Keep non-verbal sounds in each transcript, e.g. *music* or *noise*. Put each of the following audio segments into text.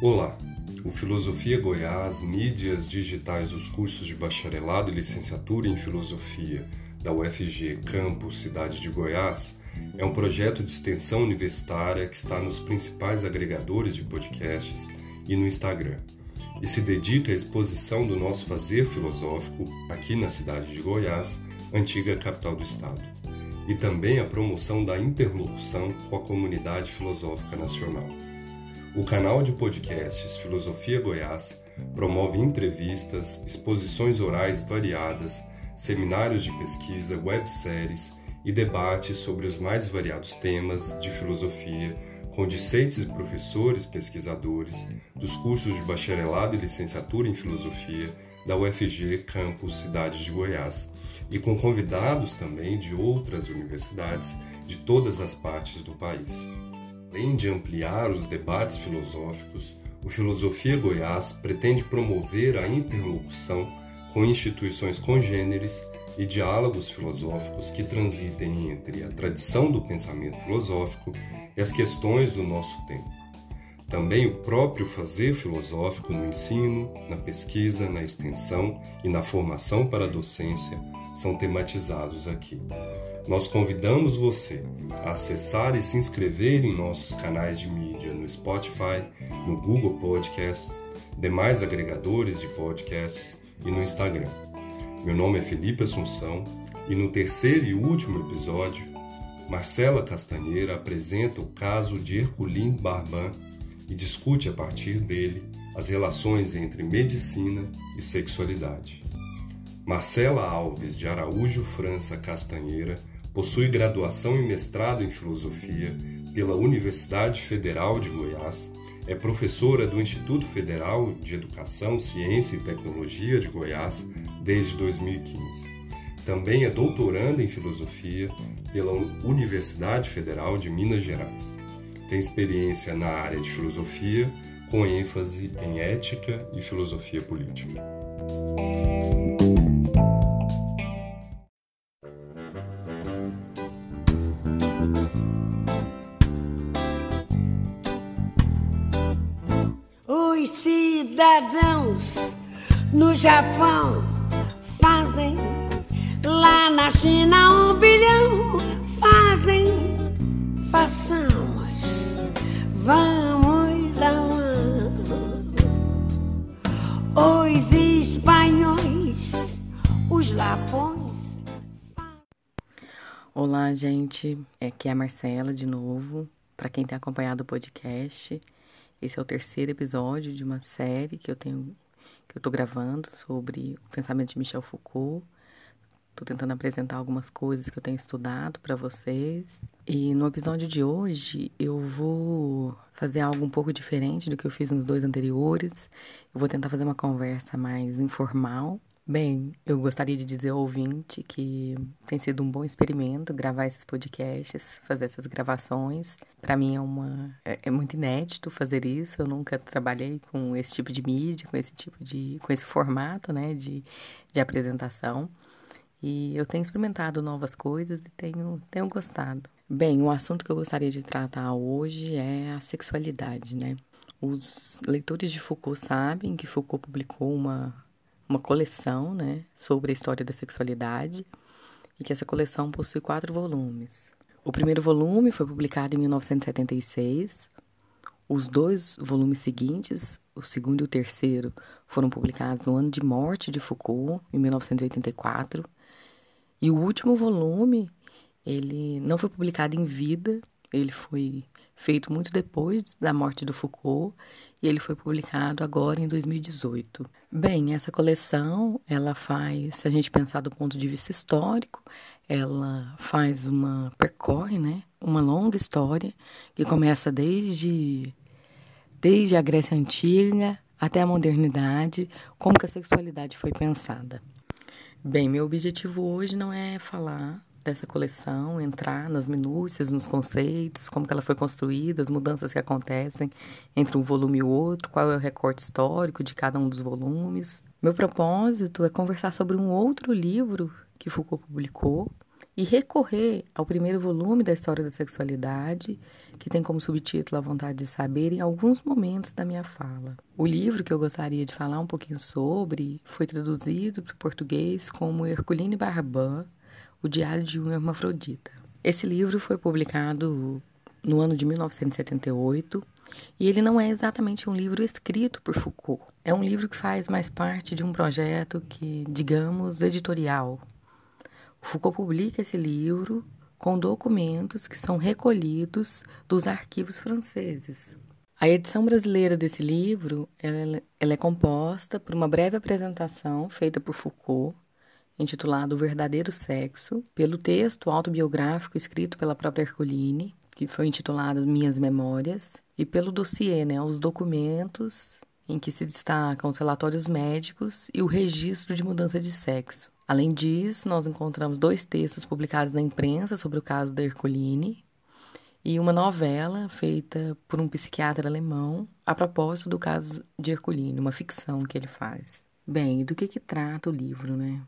Olá! O Filosofia Goiás, mídias digitais dos cursos de bacharelado e licenciatura em filosofia da UFG Campus Cidade de Goiás é um projeto de extensão universitária que está nos principais agregadores de podcasts e no Instagram, e se dedica à exposição do nosso fazer filosófico aqui na cidade de Goiás, antiga capital do estado, e também à promoção da interlocução com a comunidade filosófica nacional. O canal de podcasts Filosofia Goiás promove entrevistas, exposições orais variadas, seminários de pesquisa, webséries e debates sobre os mais variados temas de filosofia com discentes e professores pesquisadores dos cursos de bacharelado e licenciatura em filosofia da UFG Campus Cidade de Goiás e com convidados também de outras universidades de todas as partes do país. Além de ampliar os debates filosóficos, o Filosofia Goiás pretende promover a interlocução com instituições congêneres e diálogos filosóficos que transitem entre a tradição do pensamento filosófico e as questões do nosso tempo. Também o próprio fazer filosófico no ensino, na pesquisa, na extensão e na formação para a docência são tematizados aqui. Nós convidamos você a acessar e se inscrever em nossos canais de mídia no Spotify, no Google Podcasts, demais agregadores de podcasts e no Instagram. Meu nome é Felipe Assunção e no terceiro e último episódio, Marcela Castanheira apresenta o caso de Herculin Barban e discute a partir dele as relações entre medicina e sexualidade. Marcela Alves de Araújo França Castanheira Possui graduação e mestrado em filosofia pela Universidade Federal de Goiás. É professora do Instituto Federal de Educação, Ciência e Tecnologia de Goiás desde 2015. Também é doutoranda em filosofia pela Universidade Federal de Minas Gerais. Tem experiência na área de filosofia, com ênfase em ética e filosofia política. Cidadãos no Japão fazem, lá na China um bilhão fazem, façamos, vamos ao Os espanhóis, os lapões. Olá, gente. Aqui é a Marcela de novo. Para quem tem acompanhado o podcast, esse é o terceiro episódio de uma série que eu tenho que eu tô gravando sobre o pensamento de Michel Foucault. Tô tentando apresentar algumas coisas que eu tenho estudado para vocês. E no episódio de hoje eu vou fazer algo um pouco diferente do que eu fiz nos dois anteriores. Eu vou tentar fazer uma conversa mais informal Bem, eu gostaria de dizer ao ouvinte que tem sido um bom experimento gravar esses podcasts, fazer essas gravações. Para mim é uma é, é, muito inédito fazer isso. Eu nunca trabalhei com esse tipo de mídia, com esse tipo de com esse formato, né, de, de apresentação. E eu tenho experimentado novas coisas e tenho tenho gostado. Bem, o assunto que eu gostaria de tratar hoje é a sexualidade, né? Os leitores de Foucault sabem que Foucault publicou uma uma coleção né, sobre a história da sexualidade e que essa coleção possui quatro volumes. O primeiro volume foi publicado em 1976. Os dois volumes seguintes, o segundo e o terceiro, foram publicados no ano de morte de Foucault, em 1984. E o último volume, ele não foi publicado em vida, ele foi feito muito depois da morte do Foucault e ele foi publicado agora em 2018. Bem, essa coleção, ela faz, se a gente pensar do ponto de vista histórico, ela faz uma percorre, né, uma longa história que começa desde desde a Grécia antiga até a modernidade, como que a sexualidade foi pensada. Bem, meu objetivo hoje não é falar dessa coleção, entrar nas minúcias, nos conceitos, como que ela foi construída, as mudanças que acontecem entre um volume e o outro, qual é o recorte histórico de cada um dos volumes. Meu propósito é conversar sobre um outro livro que Foucault publicou e recorrer ao primeiro volume da História da Sexualidade, que tem como subtítulo A Vontade de Saber, em alguns momentos da minha fala. O livro que eu gostaria de falar um pouquinho sobre foi traduzido para o português como Herculine Barban, O Diário de um Hermafrodita. Esse livro foi publicado no ano de 1978 e ele não é exatamente um livro escrito por Foucault. É um livro que faz mais parte de um projeto que, digamos, editorial. Foucault publica esse livro com documentos que são recolhidos dos arquivos franceses. A edição brasileira desse livro ela, ela é composta por uma breve apresentação feita por Foucault, intitulado O Verdadeiro Sexo, pelo texto autobiográfico escrito pela própria Herculine, que foi intitulado Minhas Memórias, e pelo dossiê, né, os documentos em que se destacam os relatórios médicos e o registro de mudança de sexo. Além disso, nós encontramos dois textos publicados na imprensa sobre o caso da Herculine e uma novela feita por um psiquiatra alemão a propósito do caso de Herculine, uma ficção que ele faz. Bem, do que, que trata o livro, né?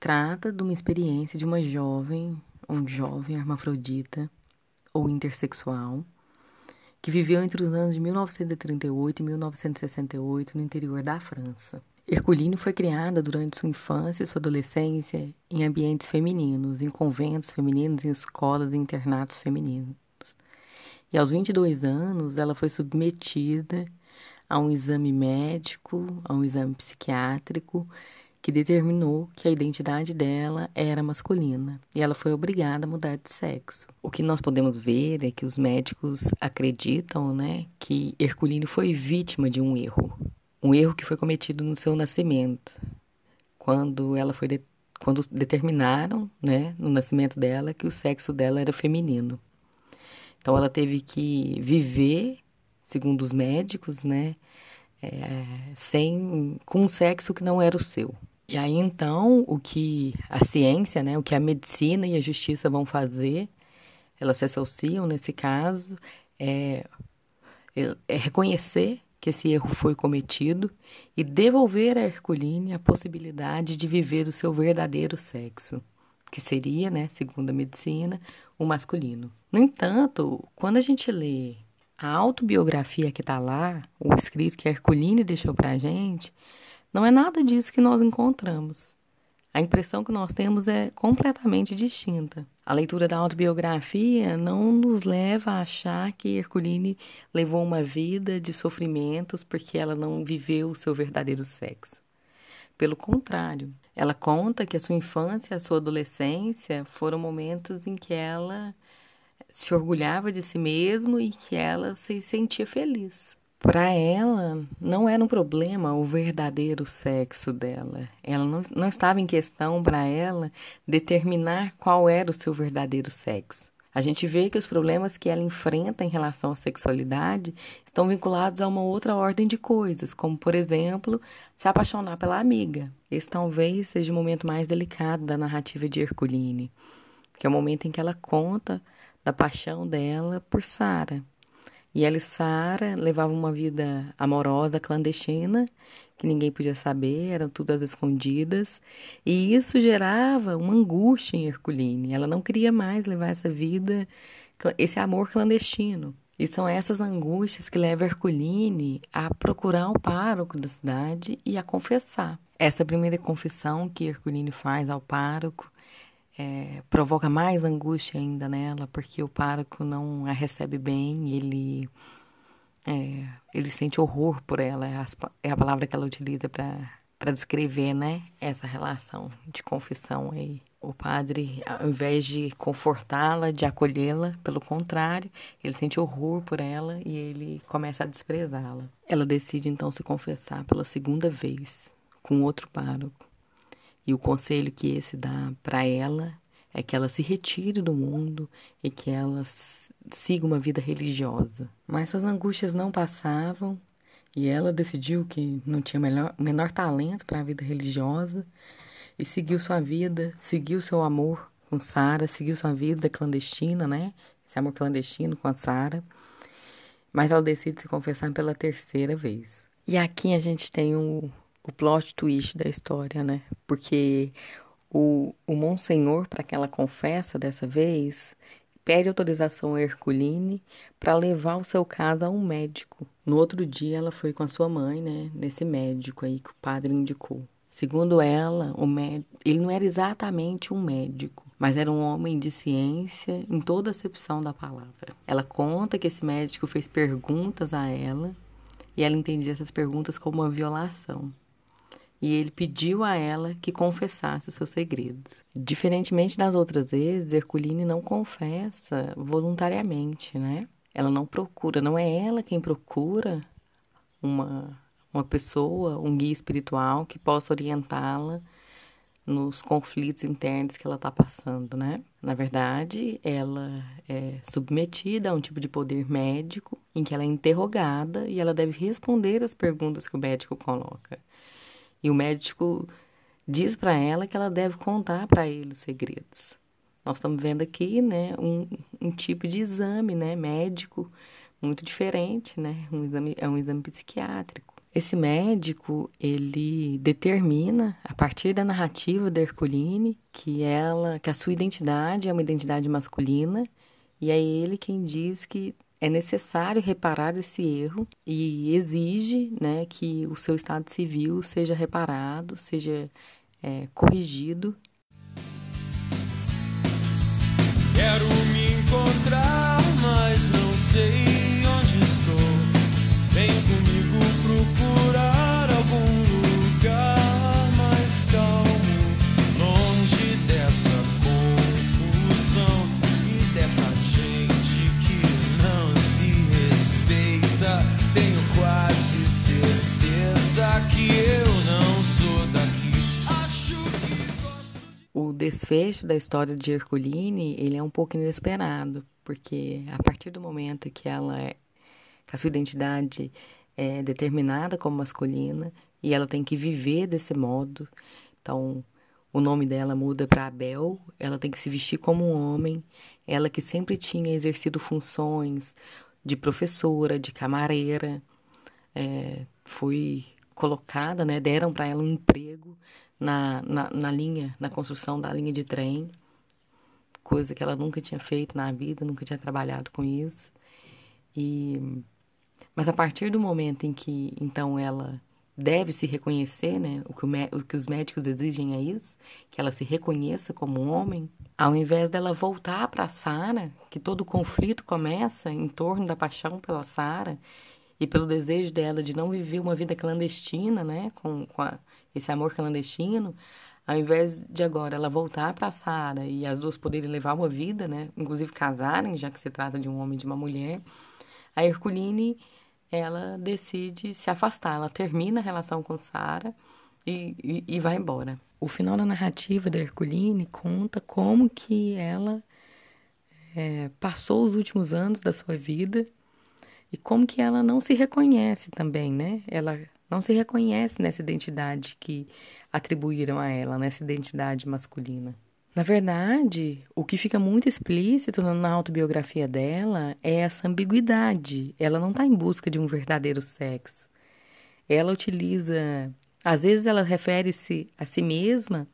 Trata de uma experiência de uma jovem, um jovem hermafrodita ou intersexual que viveu entre os anos de 1938 e 1968 no interior da França. Herculino foi criada durante sua infância e sua adolescência em ambientes femininos, em conventos femininos, em escolas e internatos femininos. E aos 22 anos, ela foi submetida a um exame médico, a um exame psiquiátrico, que determinou que a identidade dela era masculina e ela foi obrigada a mudar de sexo. O que nós podemos ver é que os médicos acreditam, né, que Herculino foi vítima de um erro, um erro que foi cometido no seu nascimento, quando ela foi de... quando determinaram, né, no nascimento dela que o sexo dela era feminino. Então ela teve que viver, segundo os médicos, né, é, sem com um sexo que não era o seu. E aí então o que a ciência, né, o que a medicina e a justiça vão fazer, elas se associam nesse caso, é, é reconhecer que esse erro foi cometido e devolver a Herculine a possibilidade de viver o seu verdadeiro sexo, que seria, né, segundo a medicina, o masculino. No entanto, quando a gente lê a autobiografia que está lá, o escrito que Herculine deixou para a gente, não é nada disso que nós encontramos. A impressão que nós temos é completamente distinta. A leitura da autobiografia não nos leva a achar que Herculine levou uma vida de sofrimentos porque ela não viveu o seu verdadeiro sexo. Pelo contrário, ela conta que a sua infância e a sua adolescência foram momentos em que ela se orgulhava de si mesma e que ela se sentia feliz. Para ela, não era um problema o verdadeiro sexo dela. Ela não, não estava em questão para ela determinar qual era o seu verdadeiro sexo. A gente vê que os problemas que ela enfrenta em relação à sexualidade estão vinculados a uma outra ordem de coisas, como, por exemplo, se apaixonar pela amiga. Esse talvez seja o momento mais delicado da narrativa de Herculine, que é o momento em que ela conta da paixão dela por Sara. E ela e Sara levavam uma vida amorosa, clandestina, que ninguém podia saber, eram tudo às escondidas, e isso gerava uma angústia em Herculine. Ela não queria mais levar essa vida, esse amor clandestino. E são essas angústias que levam Herculine a procurar o pároco da cidade e a confessar. Essa primeira confissão que Herculine faz ao pároco é, provoca mais angústia ainda nela, porque o pároco não a recebe bem, ele, é, ele sente horror por ela, é a, é a palavra que ela utiliza para descrever né, essa relação de confissão aí. O padre, ao invés de confortá-la, de acolhê-la, pelo contrário, ele sente horror por ela e ele começa a desprezá-la. Ela decide então se confessar pela segunda vez com outro pároco. E o conselho que esse dá para ela é que ela se retire do mundo e que ela siga uma vida religiosa. Mas suas angústias não passavam e ela decidiu que não tinha melhor, menor talento para a vida religiosa e seguiu sua vida, seguiu seu amor com Sara, seguiu sua vida clandestina, né? Esse amor clandestino com a Sara. Mas ela decide se confessar pela terceira vez. E aqui a gente tem o, o plot twist da história, né? Porque O, o Monsenhor, para que ela confessa dessa vez, pede autorização a Herculine para levar o seu caso a um médico. No outro dia, ela foi com a sua mãe, né, nesse médico aí que o padre indicou. Segundo ela, o médico, ele não era exatamente um médico, mas era um homem de ciência em toda acepção da palavra. Ela conta que esse médico fez perguntas a ela e ela entendia essas perguntas como uma violação e ele pediu a ela que confessasse os seus segredos. Diferentemente das outras vezes, Herculine não confessa voluntariamente, né? Ela não procura, não é ela quem procura uma, uma pessoa, um guia espiritual que possa orientá-la nos conflitos internos que ela está passando, né? Na verdade, ela é submetida a um tipo de poder médico em que ela é interrogada e ela deve responder as perguntas que o médico coloca. E o médico diz para ela que ela deve contar para ele os segredos. Nós estamos vendo aqui, né, um, um tipo de exame, né, médico muito diferente, né, um exame, é um exame psiquiátrico. Esse médico, ele determina, a partir da narrativa da Herculine, que ela, que a sua identidade é uma identidade masculina, e é ele quem diz que é necessário reparar esse erro e exige né, que o seu estado civil seja reparado, seja é, corrigido. Quero me encontrar, mas não sei desfecho da história de Herculine, ele é um pouco inesperado, porque a partir do momento que ela é, que a sua identidade é determinada como masculina e ela tem que viver desse modo, então o nome dela muda para Abel, ela tem que se vestir como um homem, ela que sempre tinha exercido funções de professora, de camareira, é, foi colocada, né, deram para ela um emprego na, na, na linha, na construção da linha de trem, coisa que ela nunca tinha feito na vida, nunca tinha trabalhado com isso. E mas a partir do momento em que então ela deve se reconhecer, né, o que, o o que os médicos exigem é isso, que ela se reconheça como homem, ao invés dela voltar para Sara, que todo o conflito começa em torno da paixão pela Sara e pelo desejo dela de não viver uma vida clandestina, né, com, com a- esse amor clandestino, ao invés de agora ela voltar para Sara e as duas poderem levar uma vida, né, inclusive casarem, já que se trata de um homem e de uma mulher, a Herculine ela decide se afastar, ela termina a relação com Sara e, e, e vai embora. O final da narrativa da Herculine conta como que ela é, passou os últimos anos da sua vida e como que ela não se reconhece também, né? Ela não se reconhece nessa identidade que atribuíram a ela, nessa identidade masculina. Na verdade, o que fica muito explícito na autobiografia dela é essa ambiguidade. Ela não está em busca de um verdadeiro sexo. Ela utiliza. Às vezes, ela refere-se a si mesma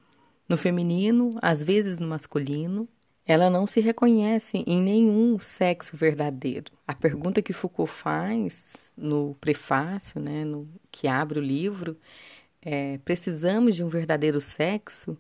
no feminino, às vezes no masculino. Ela não se reconhece em nenhum sexo verdadeiro. A pergunta que Foucault faz no prefácio, né, no, que abre o livro, é: precisamos de um verdadeiro sexo?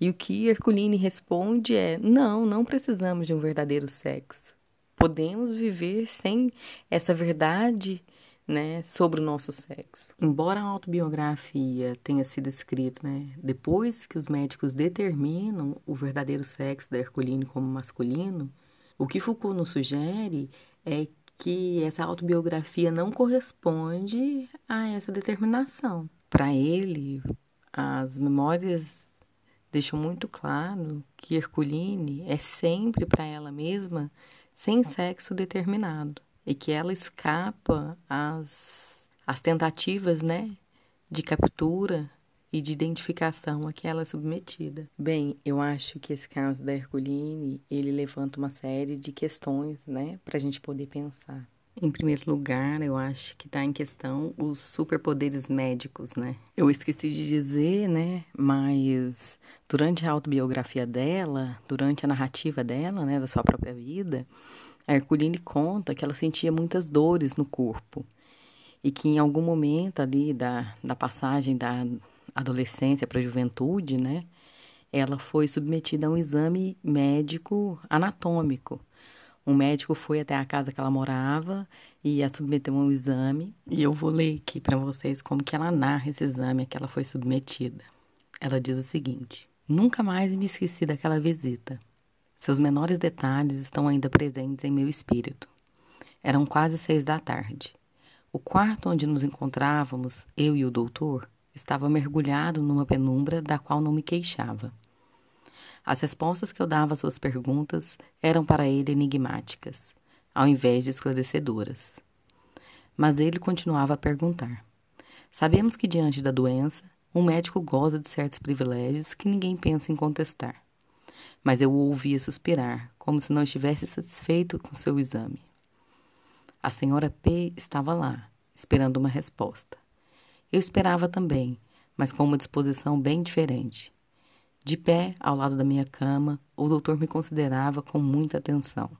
E o que Herculine responde é: não, não precisamos de um verdadeiro sexo. Podemos viver sem essa verdade né, sobre o nosso sexo. Embora a autobiografia tenha sido escrita né, depois que os médicos determinam o verdadeiro sexo da Herculine como masculino, o que Foucault nos sugere é que essa autobiografia não corresponde a essa determinação. Para ele, as memórias deixam muito claro que Herculine é sempre para ela mesma sem sexo determinado e que ela escapa às, às tentativas, né, de captura e de identificação a que ela é submetida. Bem, eu acho que esse caso da Herculine, ele levanta uma série de questões, né, para a gente poder pensar. Em primeiro lugar, eu acho que está em questão os superpoderes médicos, né? Eu esqueci de dizer, né? Mas durante a autobiografia dela, durante a narrativa dela, né, da sua própria vida, a Herculine conta que ela sentia muitas dores no corpo e que em algum momento ali da, da passagem da adolescência para a juventude, né, ela foi submetida a um exame médico anatômico. Um médico foi até a casa que ela morava e a submeteu a um exame. E eu vou ler aqui para vocês como que ela narra esse exame a que ela foi submetida. Ela diz o seguinte: Nunca mais me esqueci daquela visita. Seus menores detalhes estão ainda presentes em meu espírito. Eram quase seis da tarde. O quarto onde nos encontrávamos, eu e o doutor, estava mergulhado numa penumbra da qual não me queixava. As respostas que eu dava às suas perguntas eram para ele enigmáticas, ao invés de esclarecedoras. Mas ele continuava a perguntar. Sabemos que, diante da doença, um médico goza de certos privilégios que ninguém pensa em contestar. Mas eu o ouvia suspirar, como se não estivesse satisfeito com seu exame. A senhora P estava lá, esperando uma resposta. Eu esperava também, mas com uma disposição bem diferente. De pé, ao lado da minha cama, o doutor me considerava com muita atenção.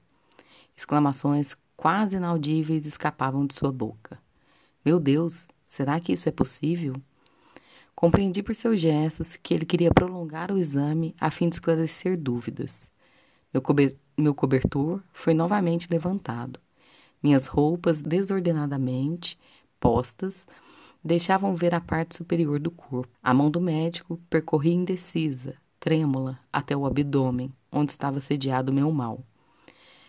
Exclamações quase inaudíveis escapavam de sua boca. Meu Deus, será que isso é possível? Compreendi por seus gestos que ele queria prolongar o exame a fim de esclarecer dúvidas. Meu, meu cobertor foi novamente levantado. Minhas roupas, desordenadamente postas, deixavam ver a parte superior do corpo. A mão do médico percorria indecisa, trêmula, até o abdômen, onde estava sediado meu mal.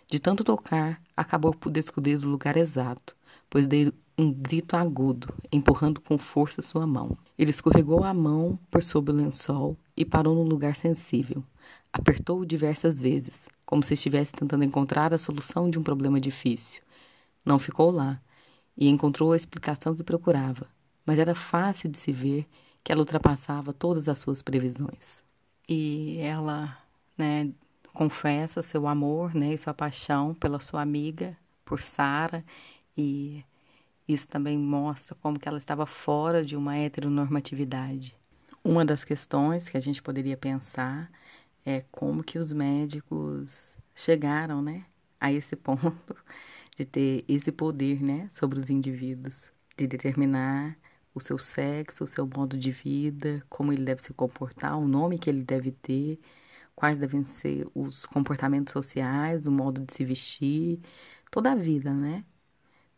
De tanto tocar, acabou por descobrir o lugar exato, pois dei um grito agudo, empurrando com força sua mão. Ele escorregou a mão por sob o lençol e parou no lugar sensível. Apertou-o diversas vezes, como se estivesse tentando encontrar a solução de um problema difícil. Não ficou lá e encontrou a explicação que procurava, mas era fácil de se ver que ela ultrapassava todas as suas previsões. E ela, né, confessa seu amor, né, e sua paixão pela sua amiga, por Sara, e isso também mostra como que ela estava fora de uma heteronormatividade. Uma das questões que a gente poderia pensar é como que os médicos chegaram, né, a esse *laughs* ponto de ter esse poder, né, sobre os indivíduos, de determinar o seu sexo, o seu modo de vida, como ele deve se comportar, o nome que ele deve ter, quais devem ser os comportamentos sociais, o modo de se vestir, toda a vida, né,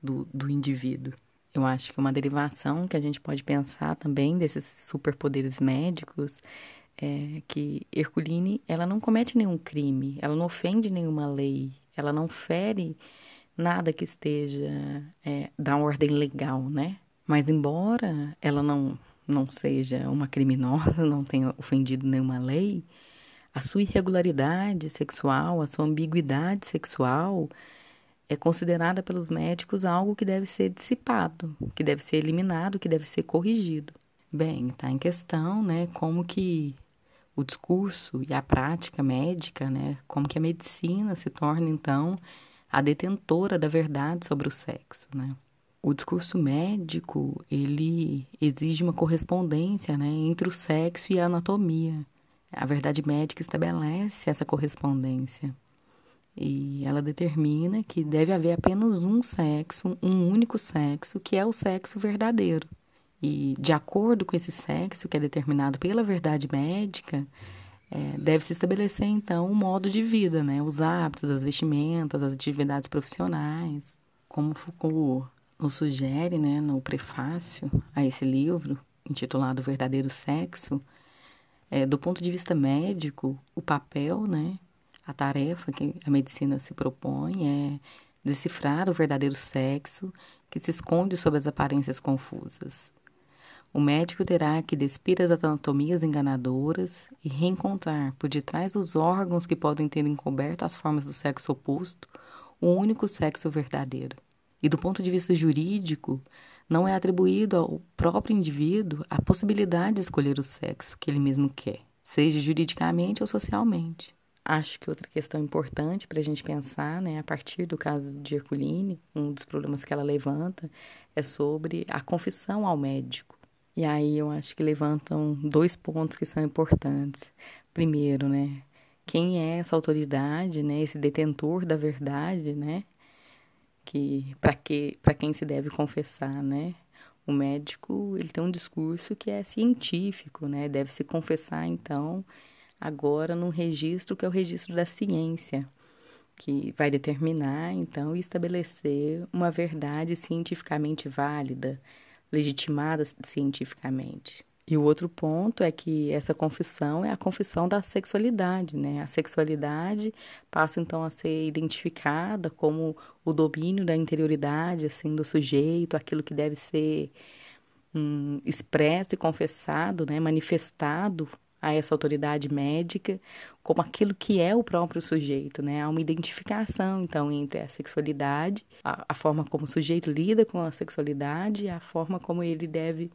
do, do indivíduo. Eu acho que uma derivação que a gente pode pensar também desses superpoderes médicos é que Herculine, ela não comete nenhum crime, ela não ofende nenhuma lei, ela não fere nada que esteja é, da ordem legal, né? Mas embora ela não não seja uma criminosa, *laughs* não tenha ofendido nenhuma lei, a sua irregularidade sexual, a sua ambiguidade sexual é considerada pelos médicos algo que deve ser dissipado, que deve ser eliminado, que deve ser corrigido. Bem, está em questão, né, como que o discurso e a prática médica, né, como que a medicina se torna então a detentora da verdade sobre o sexo, né? O discurso médico, ele exige uma correspondência, né, entre o sexo e a anatomia. A verdade médica estabelece essa correspondência. E ela determina que deve haver apenas um sexo, um único sexo, que é o sexo verdadeiro. E de acordo com esse sexo que é determinado pela verdade médica, é, deve se estabelecer então um modo de vida, né? Os hábitos, as vestimentas, as atividades profissionais. Como Foucault nos sugere, né, no prefácio a esse livro intitulado Verdadeiro Sexo, é, do ponto de vista médico, o papel, né, a tarefa que a medicina se propõe é decifrar o verdadeiro sexo que se esconde sob as aparências confusas. O médico terá que despir as anatomias enganadoras e reencontrar, por detrás dos órgãos que podem ter encoberto as formas do sexo oposto, o único sexo verdadeiro. E do ponto de vista jurídico, não é atribuído ao próprio indivíduo a possibilidade de escolher o sexo que ele mesmo quer, seja juridicamente ou socialmente. Acho que outra questão importante para a gente pensar, né, a partir do caso de Herculine, um dos problemas que ela levanta é sobre a confissão ao médico. E aí eu acho que levantam dois pontos que são importantes. Primeiro, né, quem é essa autoridade, né, esse detentor da verdade, né, que para que para quem se deve confessar, né? O médico, ele tem um discurso que é científico, né? Deve se confessar então agora num registro que é o registro da ciência, que vai determinar então e estabelecer uma verdade cientificamente válida, legitimada cientificamente. E o outro ponto é que essa confissão é a confissão da sexualidade, né? A sexualidade passa então a ser identificada como o domínio da interioridade, assim, do sujeito, aquilo que deve ser hum, expresso e confessado, né? Manifestado a essa autoridade médica como aquilo que é o próprio sujeito, né? Há uma identificação, então, entre a sexualidade, a, a forma como o sujeito lida com a sexualidade e a forma como ele deve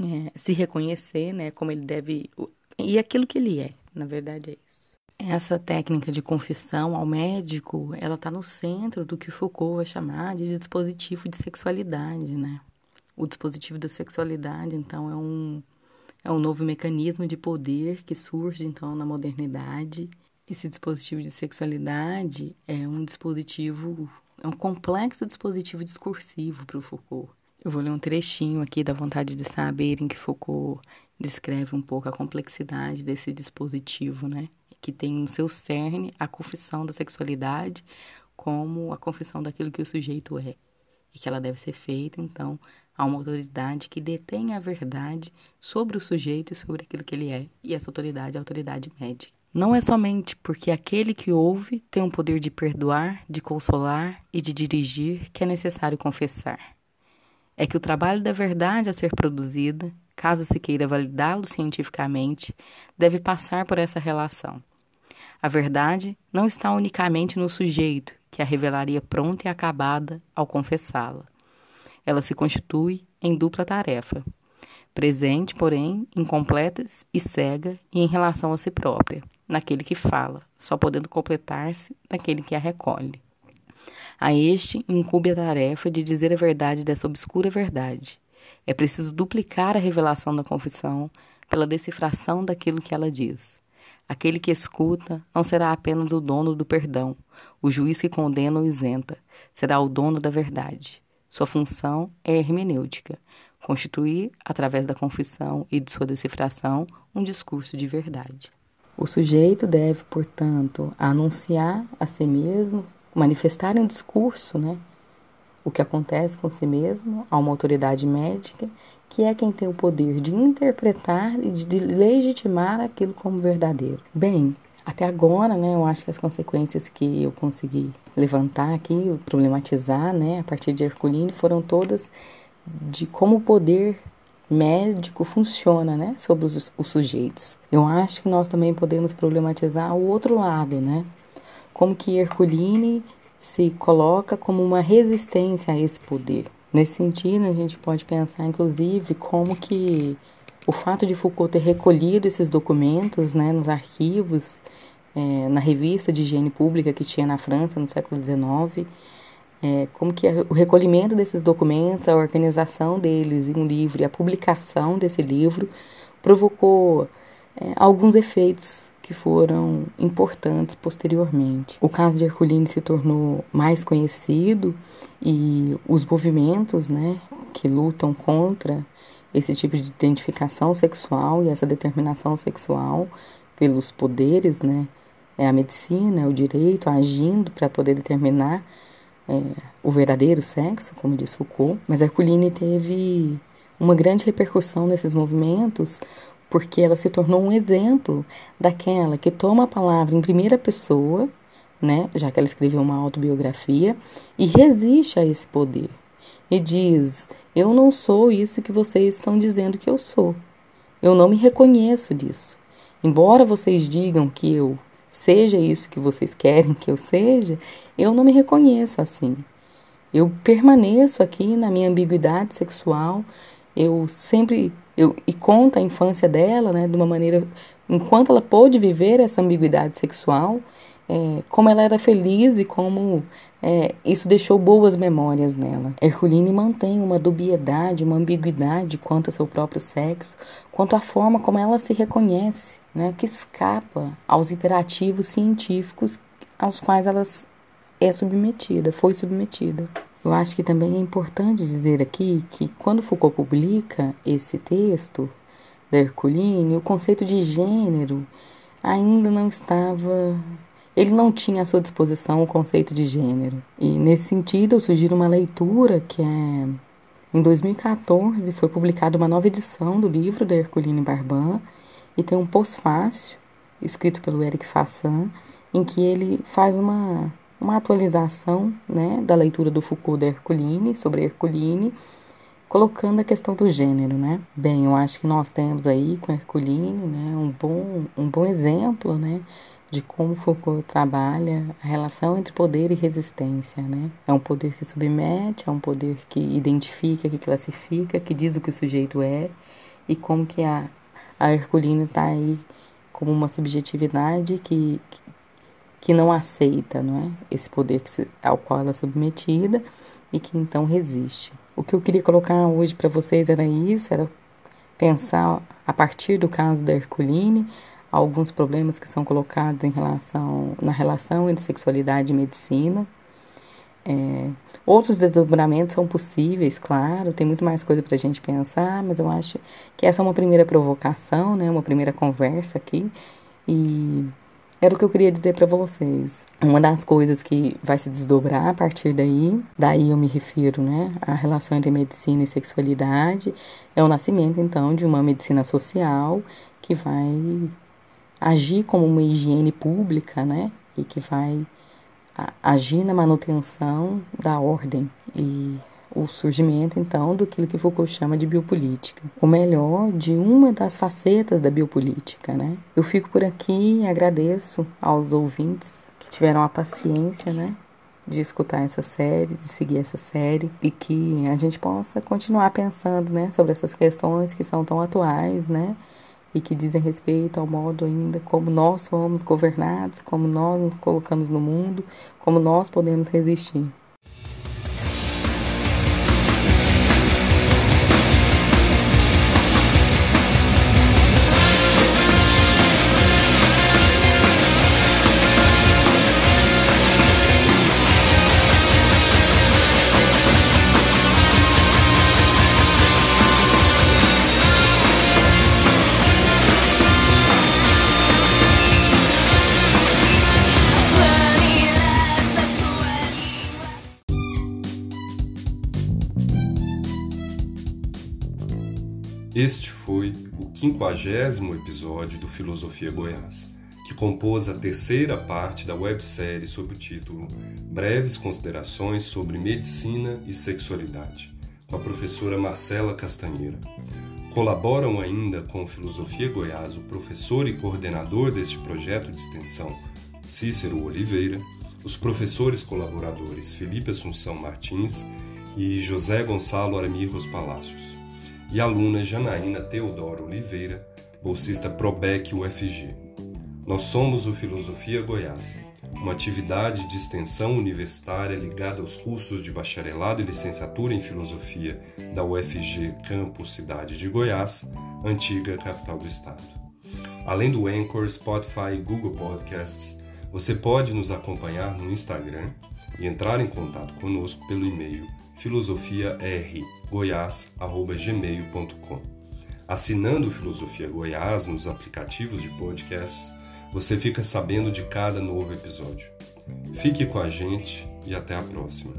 é, se reconhecer, né, como ele deve e aquilo que ele é, na verdade é isso. Essa técnica de confissão ao médico, ela está no centro do que Foucault vai chamar de dispositivo de sexualidade, né? O dispositivo da sexualidade, então, é um é um novo mecanismo de poder que surge então na modernidade. Esse dispositivo de sexualidade é um dispositivo, é um complexo dispositivo discursivo para o Foucault. Eu vou ler um trechinho aqui da vontade de saber em que Foucault descreve um pouco a complexidade desse dispositivo, né? Que tem no seu cerne a confissão da sexualidade como a confissão daquilo que o sujeito é e que ela deve ser feita, então, a uma autoridade que detém a verdade sobre o sujeito e sobre aquilo que ele é, e essa autoridade é a autoridade médica. Não é somente porque aquele que ouve tem o poder de perdoar, de consolar e de dirigir que é necessário confessar é que o trabalho da verdade a ser produzida, caso se queira validá-lo cientificamente, deve passar por essa relação. A verdade não está unicamente no sujeito, que a revelaria pronta e acabada ao confessá-la. Ela se constitui em dupla tarefa. Presente, porém, incompleta e cega e em relação a si própria, naquele que fala, só podendo completar-se naquele que a recolhe. A este incube a tarefa de dizer a verdade dessa obscura verdade. É preciso duplicar a revelação da confissão pela decifração daquilo que ela diz. Aquele que escuta não será apenas o dono do perdão, o juiz que condena ou isenta, será o dono da verdade. Sua função é hermenêutica, constituir, através da confissão e de sua decifração, um discurso de verdade. O sujeito deve, portanto, anunciar a si mesmo manifestar em discurso, né, o que acontece com si mesmo a uma autoridade médica, que é quem tem o poder de interpretar e de legitimar aquilo como verdadeiro. Bem, até agora, né, eu acho que as consequências que eu consegui levantar aqui, problematizar, né, a partir de Herculino, foram todas de como o poder médico funciona, né, sobre os, os sujeitos. Eu acho que nós também podemos problematizar o outro lado, né, como que Herculine se coloca como uma resistência a esse poder. Nesse sentido, a gente pode pensar, inclusive, como que o fato de Foucault ter recolhido esses documentos né, nos arquivos, é, na revista de higiene pública que tinha na França no século XIX, é, como que o recolhimento desses documentos, a organização deles em um livro e a publicação desse livro provocou é, alguns efeitos que foram importantes posteriormente. O caso de Herculines se tornou mais conhecido e os movimentos, né, que lutam contra esse tipo de identificação sexual e essa determinação sexual pelos poderes, né, é a medicina, é o direito agindo para poder determinar é, o verdadeiro sexo, como diz Foucault. Mas Herculine teve uma grande repercussão nesses movimentos porque ela se tornou um exemplo daquela que toma a palavra em primeira pessoa, né, já que ela escreveu uma autobiografia, e resiste a esse poder. E diz: Eu não sou isso que vocês estão dizendo que eu sou. Eu não me reconheço disso. Embora vocês digam que eu seja isso que vocês querem que eu seja, eu não me reconheço assim. Eu permaneço aqui na minha ambiguidade sexual, eu sempre eu, e conta a infância dela, né, de uma maneira, enquanto ela pôde viver essa ambiguidade sexual, é, como ela era feliz e como é, isso deixou boas memórias nela. Herculine mantém uma dubiedade, uma ambiguidade quanto ao seu próprio sexo, quanto à forma como ela se reconhece, né, que escapa aos imperativos científicos aos quais ela é submetida, foi submetida. Eu acho que também é importante dizer aqui que quando Foucault publica esse texto da Herculine, o conceito de gênero ainda não estava. Ele não tinha à sua disposição o conceito de gênero. E nesse sentido, eu sugiro uma leitura que é. Em 2014 foi publicada uma nova edição do livro da Herculine Barban e tem um pós-fácil escrito pelo Eric Fassan em que ele faz uma uma atualização né, da leitura do Foucault da Herculine, sobre Herculine, colocando a questão do gênero, né? Bem, eu acho que nós temos aí com Herculine, né, um bom, um bom exemplo, né, de como Foucault trabalha a relação entre poder e resistência, né? É um poder que submete, é um poder que identifica, que classifica, que diz o que o sujeito é e como que a, a Herculine está aí como uma subjetividade que, que que não aceita não é? esse poder se, ao qual ela é submetida e que então resiste. O que eu queria colocar hoje para vocês era isso, era pensar a partir do caso da Herculine alguns problemas que são colocados em relação na relação entre sexualidade e medicina. É, outros desdobramentos são possíveis, claro, tem muito mais coisa para a gente pensar, mas eu acho que essa é uma primeira provocação, né, uma primeira conversa aqui e era o que eu queria dizer para vocês. Uma das coisas que vai se desdobrar a partir daí, daí eu me refiro, né, à relação entre medicina e sexualidade, é o nascimento então de uma medicina social que vai agir como uma higiene pública, né, e que vai agir na manutenção da ordem e o surgimento, então, do que Foucault chama de biopolítica. O melhor de uma das facetas da biopolítica, né? Eu fico por aqui e agradeço aos ouvintes que tiveram a paciência, né? De escutar essa série, de seguir essa série e que a gente possa continuar pensando, né? Sobre essas questões que são tão atuais, né? E que dizem respeito ao modo ainda como nós somos governados, como nós nos colocamos no mundo, como nós podemos resistir. Este foi o quinquagésimo episódio do Filosofia Goiás, que compôs a terceira parte da websérie sob o título Breves Considerações sobre Medicina e Sexualidade, com a professora Marcela Castanheira. Colaboram ainda com Filosofia Goiás o professor e coordenador deste projeto de extensão, Cícero Oliveira, os professores colaboradores Felipe Assunção Martins e José Gonçalo Armirros Palácios e aluna Janaína Teodoro Oliveira, bolsista Probec UFG. Nós somos o Filosofia Goiás, uma atividade de extensão universitária ligada aos cursos de bacharelado e licenciatura em filosofia da UFG Campus Cidade de Goiás, antiga capital do estado. Além do Anchor, Spotify e Google Podcasts, você pode nos acompanhar no Instagram e entrar em contato conosco pelo e-mail filosofiargoiás.gmail.com. Assinando Filosofia Goiás nos aplicativos de podcasts, você fica sabendo de cada novo episódio. Fique com a gente e até a próxima.